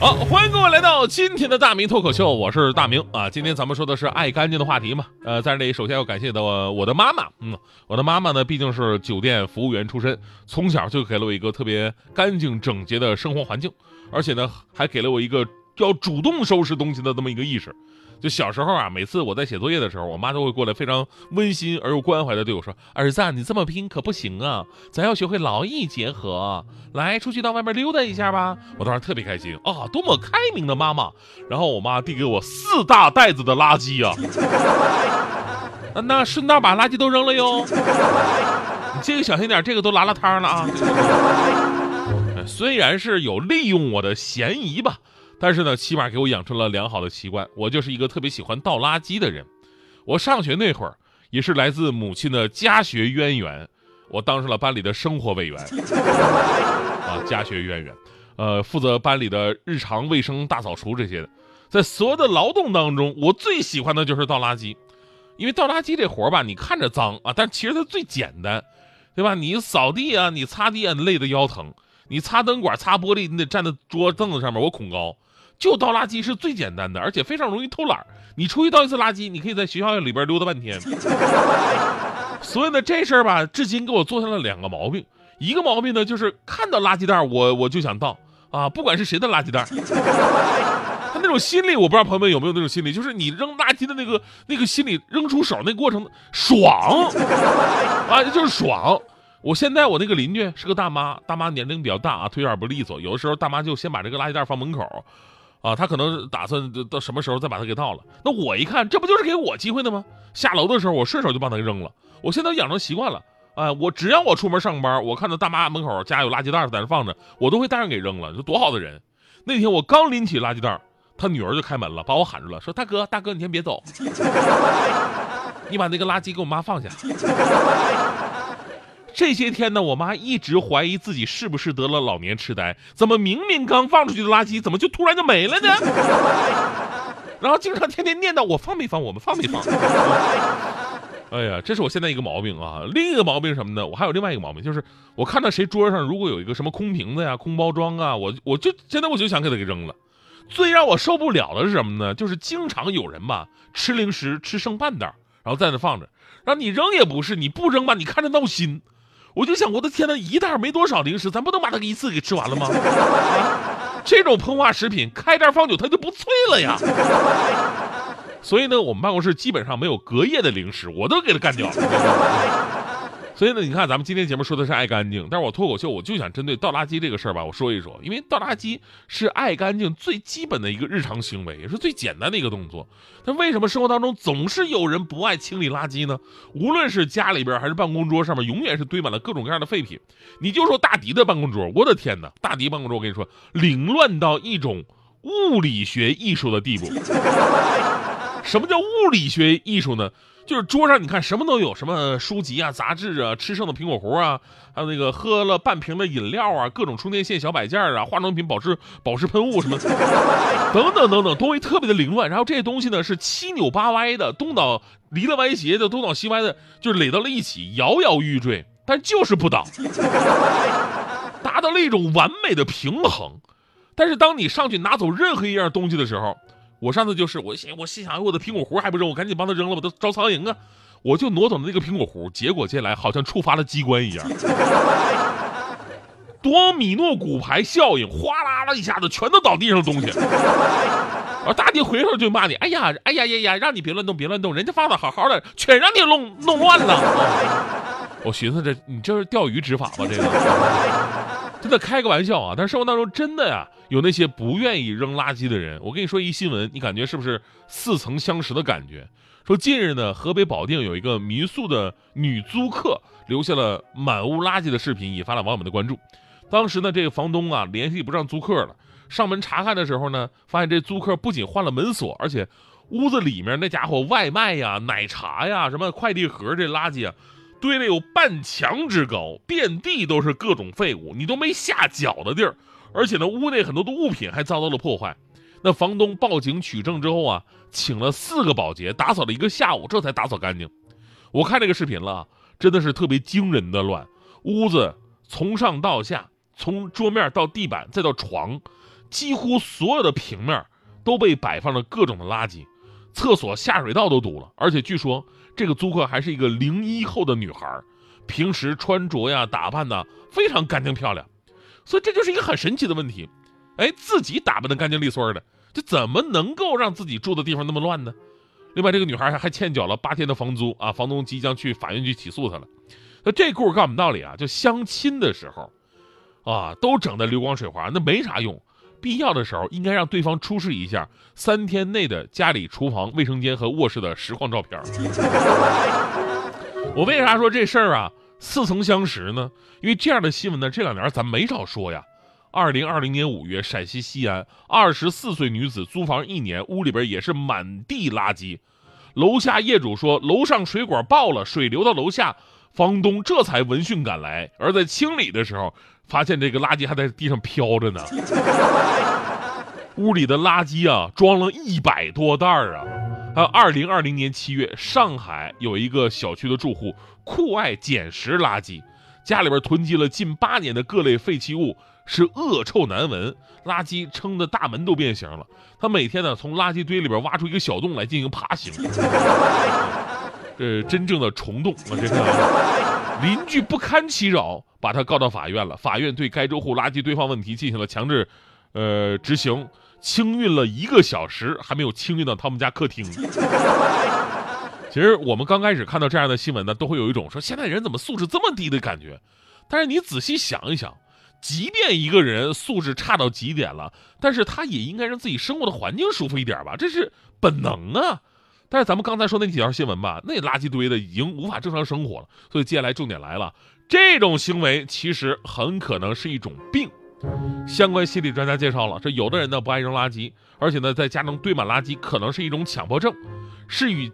好，欢迎各位来到今天的大明脱口秀，我是大明啊。今天咱们说的是爱干净的话题嘛。呃，在这里首先要感谢的我的妈妈，嗯，我的妈妈呢毕竟是酒店服务员出身，从小就给了我一个特别干净整洁的生活环境，而且呢还给了我一个要主动收拾东西的这么一个意识。就小时候啊，每次我在写作业的时候，我妈都会过来，非常温馨而又关怀的对我说：“儿子，你这么拼可不行啊，咱要学会劳逸结合。来，出去到外面溜达一下吧。”我当时特别开心啊，多么开明的妈妈！然后我妈递给我四大袋子的垃圾啊，那顺道把垃圾都扔了哟。你这个小心点，这个都拉拉汤了啊。虽然是有利用我的嫌疑吧。但是呢，起码给我养成了良好的习惯。我就是一个特别喜欢倒垃圾的人。我上学那会儿，也是来自母亲的家学渊源，我当上了班里的生活委员。啊，家学渊源，呃，负责班里的日常卫生、大扫除这些的。在所有的劳动当中，我最喜欢的就是倒垃圾，因为倒垃圾这活儿吧，你看着脏啊，但其实它最简单，对吧？你扫地啊，你擦地啊，累得腰疼；你擦灯管、擦玻璃，你得站在桌凳子上面，我恐高。就倒垃圾是最简单的，而且非常容易偷懒你出去倒一次垃圾，你可以在学校里边溜达半天。所以呢，这事儿吧，至今给我做下了两个毛病。一个毛病呢，就是看到垃圾袋，我我就想倒啊，不管是谁的垃圾袋。他那种心理，我不知道朋友们有没有那种心理，就是你扔垃圾的那个那个心理，扔出手那过程爽 啊，就是爽。我现在我那个邻居是个大妈，大妈年龄比较大啊，腿有点不利索，有的时候大妈就先把这个垃圾袋放门口。啊，他可能打算到什么时候再把它给倒了。那我一看，这不就是给我机会的吗？下楼的时候，我顺手就把它给扔了。我现在养成习惯了，哎，我只要我出门上班，我看到大妈门口家有垃圾袋在那放着，我都会带上给扔了。这多好的人！那天我刚拎起垃圾袋，他女儿就开门了，把我喊住了，说：“大哥，大哥，你先别走，你把那个垃圾给我妈放下。”这些天呢，我妈一直怀疑自己是不是得了老年痴呆，怎么明明刚放出去的垃圾，怎么就突然就没了呢？然后经常天天念叨我放没放，我们放没放？哎呀，这是我现在一个毛病啊。另一个毛病什么呢？我还有另外一个毛病，就是我看到谁桌上如果有一个什么空瓶子呀、空包装啊，我我就现在我就想给它给扔了。最让我受不了的是什么呢？就是经常有人吧吃零食吃剩半袋，然后在那放着，让你扔也不是，你不扔吧，你看着闹心。我就想，我的天哪，一袋没多少零食，咱不能把它一次给吃完了吗？这种膨化食品，开袋放久它就不脆了呀。所以呢，我们办公室基本上没有隔夜的零食，我都给它干掉了。所以呢，你看咱们今天节目说的是爱干净，但是我脱口秀我就想针对倒垃圾这个事儿吧，我说一说，因为倒垃圾是爱干净最基本的一个日常行为，也是最简单的一个动作。但为什么生活当中总是有人不爱清理垃圾呢？无论是家里边还是办公桌上面，永远是堆满了各种各样的废品。你就说大迪的办公桌，我的天哪，大迪办公桌我跟你说，凌乱到一种物理学艺术的地步。什么叫物理学艺术呢？就是桌上你看什么都有，什么书籍啊、杂志啊、吃剩的苹果核啊，还有那个喝了半瓶的饮料啊，各种充电线、小摆件啊、化妆品、保湿保湿喷雾什么，等等等等，东西特别的凌乱。然后这些东西呢是七扭八歪的，东倒离了歪斜的，东倒西歪的，就是垒到了一起，摇摇欲坠，但就是不倒，达到了一种完美的平衡。但是当你上去拿走任何一样东西的时候，我上次就是我心我心想，我的苹果核还不扔，我赶紧帮他扔了吧，都招苍蝇啊！我就挪走了那个苹果核，结果接下来好像触发了机关一样，多米诺骨牌效应，哗啦啦一下子全都倒地上东西。而大弟回头就骂你，哎呀，哎呀呀呀，让你别乱动，别乱动，人家放的好好的，全让你弄弄乱了。我寻思这你这是钓鱼执法吧？这个。真的开个玩笑啊！但是生活当中真的呀，有那些不愿意扔垃圾的人。我跟你说一新闻，你感觉是不是似曾相识的感觉？说近日呢，河北保定有一个民宿的女租客留下了满屋垃圾的视频，引发了网友们的关注。当时呢，这个房东啊联系不上租客了，上门查看的时候呢，发现这租客不仅换了门锁，而且屋子里面那家伙外卖呀、奶茶呀、什么快递盒这垃圾啊。堆了有半墙之高，遍地都是各种废物，你都没下脚的地儿。而且呢，屋内很多的物品还遭到了破坏。那房东报警取证之后啊，请了四个保洁打扫了一个下午，这才打扫干净。我看这个视频了，真的是特别惊人的乱。屋子从上到下，从桌面到地板再到床，几乎所有的平面都被摆放了各种的垃圾。厕所下水道都堵了，而且据说这个租客还是一个零一后的女孩，平时穿着呀、打扮呢非常干净漂亮。所以这就是一个很神奇的问题，哎，自己打扮的干净利索的，这怎么能够让自己住的地方那么乱呢？另外，这个女孩还欠缴了八天的房租啊，房东即将去法院去起诉她了。那这故事告诉我们道理啊，就相亲的时候，啊，都整的流光水滑，那没啥用。必要的时候，应该让对方出示一下三天内的家里厨房、卫生间和卧室的实况照片。我为啥说这事儿啊？似曾相识呢，因为这样的新闻呢，这两年咱没少说呀。二零二零年五月，陕西西安二十四岁女子租房一年，屋里边也是满地垃圾。楼下业主说楼上水管爆了，水流到楼下，房东这才闻讯赶来。而在清理的时候，发现这个垃圾还在地上飘着呢。屋里的垃圾啊，装了一百多袋儿啊。还有二零二零年七月，上海有一个小区的住户。酷爱捡拾垃圾，家里边囤积了近八年的各类废弃物，是恶臭难闻，垃圾撑的大门都变形了。他每天呢从垃圾堆里边挖出一个小洞来进行爬行，这真正的虫洞啊！这个邻居不堪其扰，把他告到法院了。法院对该住户垃圾堆放问题进行了强制，呃执行，清运了一个小时，还没有清运到他们家客厅。其实我们刚开始看到这样的新闻呢，都会有一种说现在人怎么素质这么低的感觉。但是你仔细想一想，即便一个人素质差到极点了，但是他也应该让自己生活的环境舒服一点吧，这是本能啊。但是咱们刚才说那几条新闻吧，那垃圾堆的已经无法正常生活了。所以接下来重点来了，这种行为其实很可能是一种病。相关心理专家介绍了，这有的人呢不爱扔垃圾，而且呢在家中堆满垃圾，可能是一种强迫症，是与。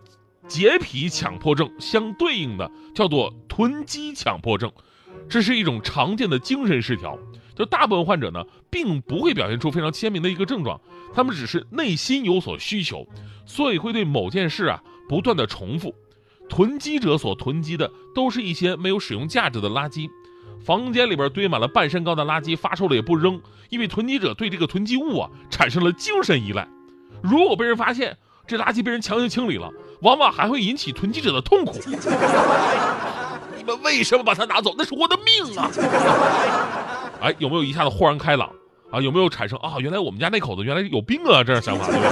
洁癖强迫症相对应的叫做囤积强迫症，这是一种常见的精神失调。就大部分患者呢，并不会表现出非常鲜明的一个症状，他们只是内心有所需求，所以会对某件事啊不断的重复。囤积者所囤积的都是一些没有使用价值的垃圾，房间里边堆满了半身高的垃圾，发臭了也不扔，因为囤积者对这个囤积物啊产生了精神依赖。如果被人发现，这垃圾被人强行清理了，往往还会引起囤积者的痛苦。你们为什么把它拿走？那是我的命啊！哎，有没有一下子豁然开朗啊？有没有产生啊？原来我们家那口子原来有病啊！这样想法。对吧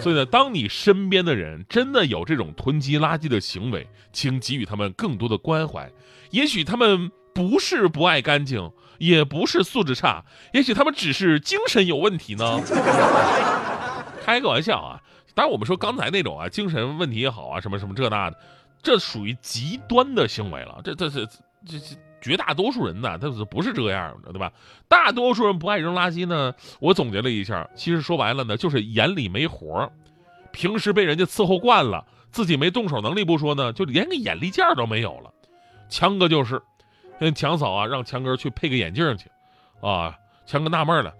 所以呢，当你身边的人真的有这种囤积垃圾的行为，请给予他们更多的关怀。也许他们不是不爱干净，也不是素质差，也许他们只是精神有问题呢。开个玩笑啊！当然，我们说刚才那种啊，精神问题也好啊，什么什么这那的，这属于极端的行为了。这这这这这绝大多数人呢，他不是这样的，对吧？大多数人不爱扔垃圾呢。我总结了一下，其实说白了呢，就是眼里没活平时被人家伺候惯了，自己没动手能力不说呢，就连个眼力劲儿都没有了。强哥就是，那强嫂啊，让强哥去配个眼镜去，啊，强哥纳闷了，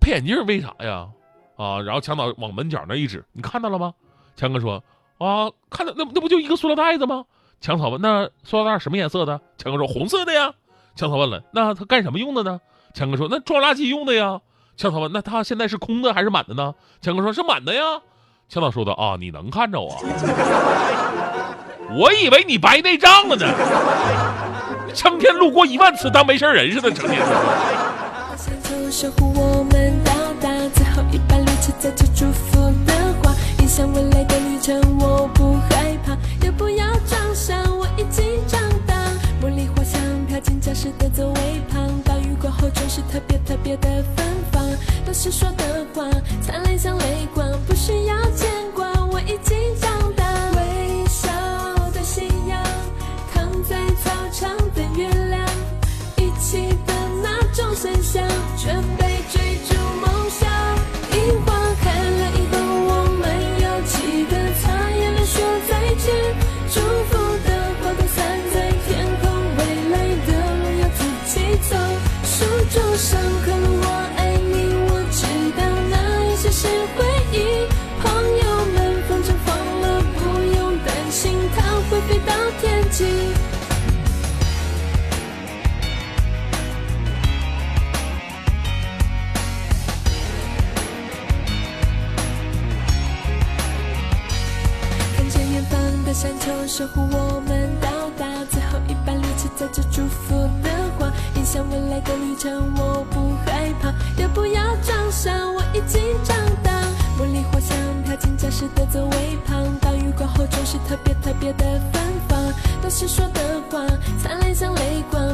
配眼镜为啥呀？啊，然后强嫂往门角那一指，你看到了吗？强哥说，啊，看到那那不就一个塑料袋子吗？强嫂问，那塑料袋什么颜色的？强哥说，红色的呀。强嫂问了，那它干什么用的呢？强哥说，那装垃圾用的呀。强嫂问，那它现在是空的还是满的呢？强哥说，是满的呀。强嫂说的，啊，你能看着啊？我以为你白内障了呢，成天路过一万次当没事人似的，成天。未来的旅程，我不的微胖，大雨过后总是特别特别的芬芳。当时说的话，灿烂像泪光，不需要牵挂，我已经长大。微笑的夕阳，躺在操场等月亮，一起的那种声响，守护我们到达最后一班列车，载着祝福的话，迎向未来的旅程，我不害怕，也不要装傻？我已经长大，茉莉花香飘进教室的座位旁，大雨过后总是特别特别的芬芳，当时说的话灿烂像泪光，